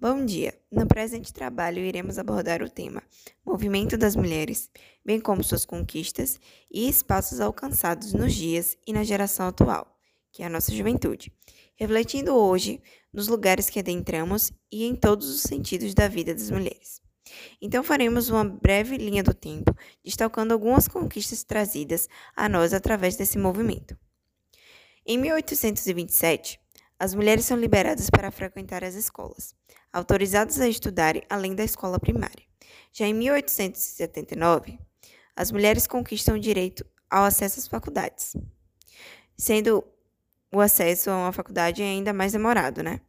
Bom dia! No presente trabalho iremos abordar o tema Movimento das Mulheres, bem como suas conquistas e espaços alcançados nos dias e na geração atual, que é a nossa juventude, refletindo hoje nos lugares que adentramos e em todos os sentidos da vida das mulheres. Então faremos uma breve linha do tempo, destacando algumas conquistas trazidas a nós através desse movimento. Em 1827, as mulheres são liberadas para frequentar as escolas, autorizadas a estudarem além da escola primária. Já em 1879, as mulheres conquistam o direito ao acesso às faculdades, sendo o acesso a uma faculdade ainda mais demorado, né?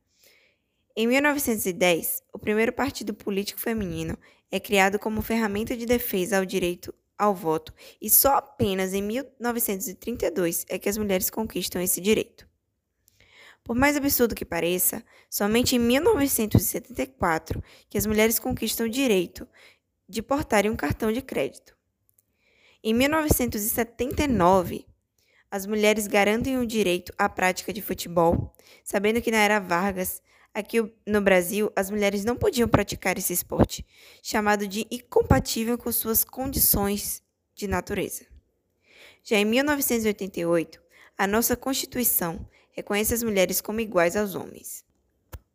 Em 1910, o primeiro partido político feminino é criado como ferramenta de defesa ao direito ao voto, e só apenas em 1932 é que as mulheres conquistam esse direito. Por mais absurdo que pareça, somente em 1974 que as mulheres conquistam o direito de portarem um cartão de crédito. Em 1979, as mulheres garantem o direito à prática de futebol, sabendo que na era Vargas, aqui no Brasil, as mulheres não podiam praticar esse esporte, chamado de incompatível com suas condições de natureza. Já em 1988, a nossa Constituição reconhece as mulheres como iguais aos homens.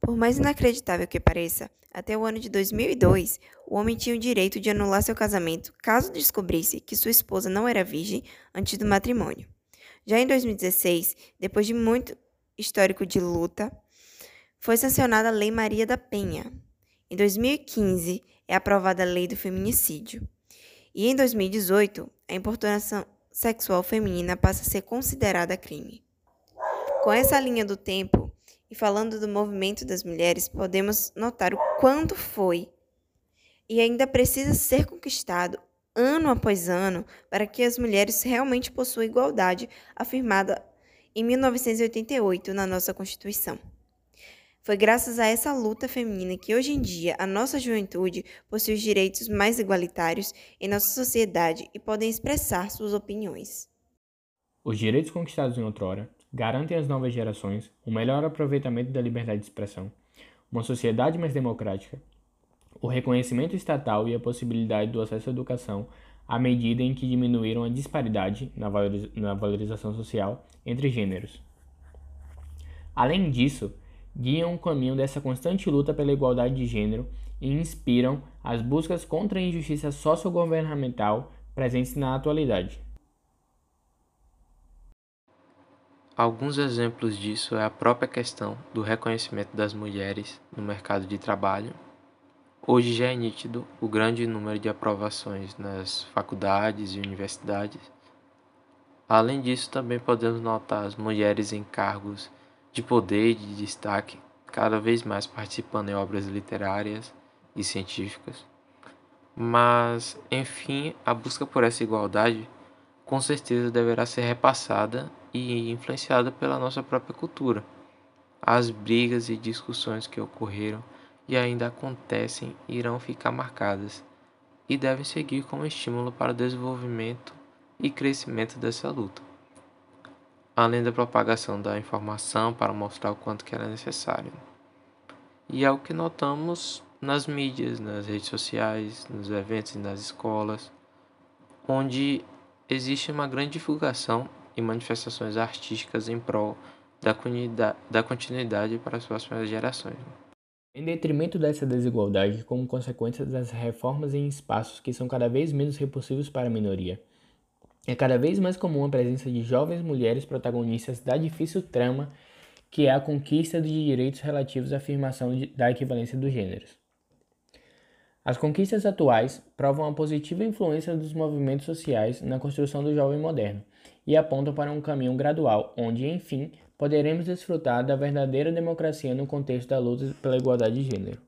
Por mais inacreditável que pareça, até o ano de 2002, o homem tinha o direito de anular seu casamento caso descobrisse que sua esposa não era virgem antes do matrimônio. Já em 2016, depois de muito histórico de luta, foi sancionada a Lei Maria da Penha. Em 2015, é aprovada a Lei do Feminicídio. E em 2018, a importunação sexual feminina passa a ser considerada crime. Com essa linha do tempo e falando do movimento das mulheres, podemos notar o quanto foi e ainda precisa ser conquistado ano após ano para que as mulheres realmente possuam igualdade afirmada em 1988 na nossa Constituição. Foi graças a essa luta feminina que hoje em dia a nossa juventude possui os direitos mais igualitários em nossa sociedade e podem expressar suas opiniões. Os direitos conquistados em outrora garantem às novas gerações um melhor aproveitamento da liberdade de expressão, uma sociedade mais democrática, o reconhecimento estatal e a possibilidade do acesso à educação à medida em que diminuíram a disparidade na valorização social entre gêneros. Além disso, guiam o caminho dessa constante luta pela igualdade de gênero e inspiram as buscas contra a injustiça sociogovernamental presentes na atualidade. Alguns exemplos disso é a própria questão do reconhecimento das mulheres no mercado de trabalho. Hoje já é nítido o grande número de aprovações nas faculdades e universidades. Além disso, também podemos notar as mulheres em cargos de poder e de destaque, cada vez mais participando em obras literárias e científicas. Mas, enfim, a busca por essa igualdade com certeza deverá ser repassada e influenciada pela nossa própria cultura. As brigas e discussões que ocorreram e ainda acontecem irão ficar marcadas e devem seguir como estímulo para o desenvolvimento e crescimento dessa luta, além da propagação da informação para mostrar o quanto que era necessário. E é o que notamos nas mídias, nas redes sociais, nos eventos e nas escolas, onde existe uma grande divulgação e manifestações artísticas em prol da continuidade para as próximas gerações. Em detrimento dessa desigualdade, como consequência das reformas em espaços que são cada vez menos repulsivos para a minoria, é cada vez mais comum a presença de jovens mulheres protagonistas da difícil trama que é a conquista de direitos relativos à afirmação da equivalência dos gêneros. As conquistas atuais provam a positiva influência dos movimentos sociais na construção do jovem moderno e apontam para um caminho gradual, onde, enfim, poderemos desfrutar da verdadeira democracia no contexto da luta pela igualdade de gênero.